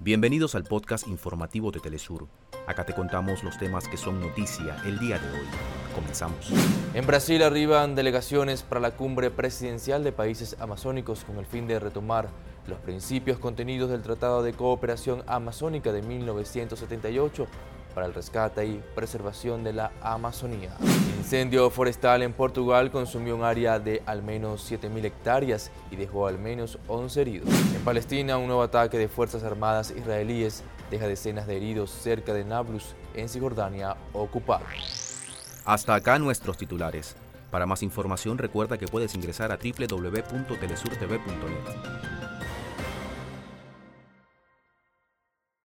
Bienvenidos al podcast informativo de Telesur. Acá te contamos los temas que son noticia el día de hoy. Comenzamos. En Brasil arriban delegaciones para la cumbre presidencial de países amazónicos con el fin de retomar los principios contenidos del Tratado de Cooperación Amazónica de 1978 para el rescate y preservación de la Amazonía. Incendio forestal en Portugal consumió un área de al menos 7.000 hectáreas y dejó al menos 11 heridos. En Palestina, un nuevo ataque de Fuerzas Armadas israelíes deja decenas de heridos cerca de Nablus, en Cisjordania ocupada. Hasta acá nuestros titulares. Para más información recuerda que puedes ingresar a www.telesurtv.net.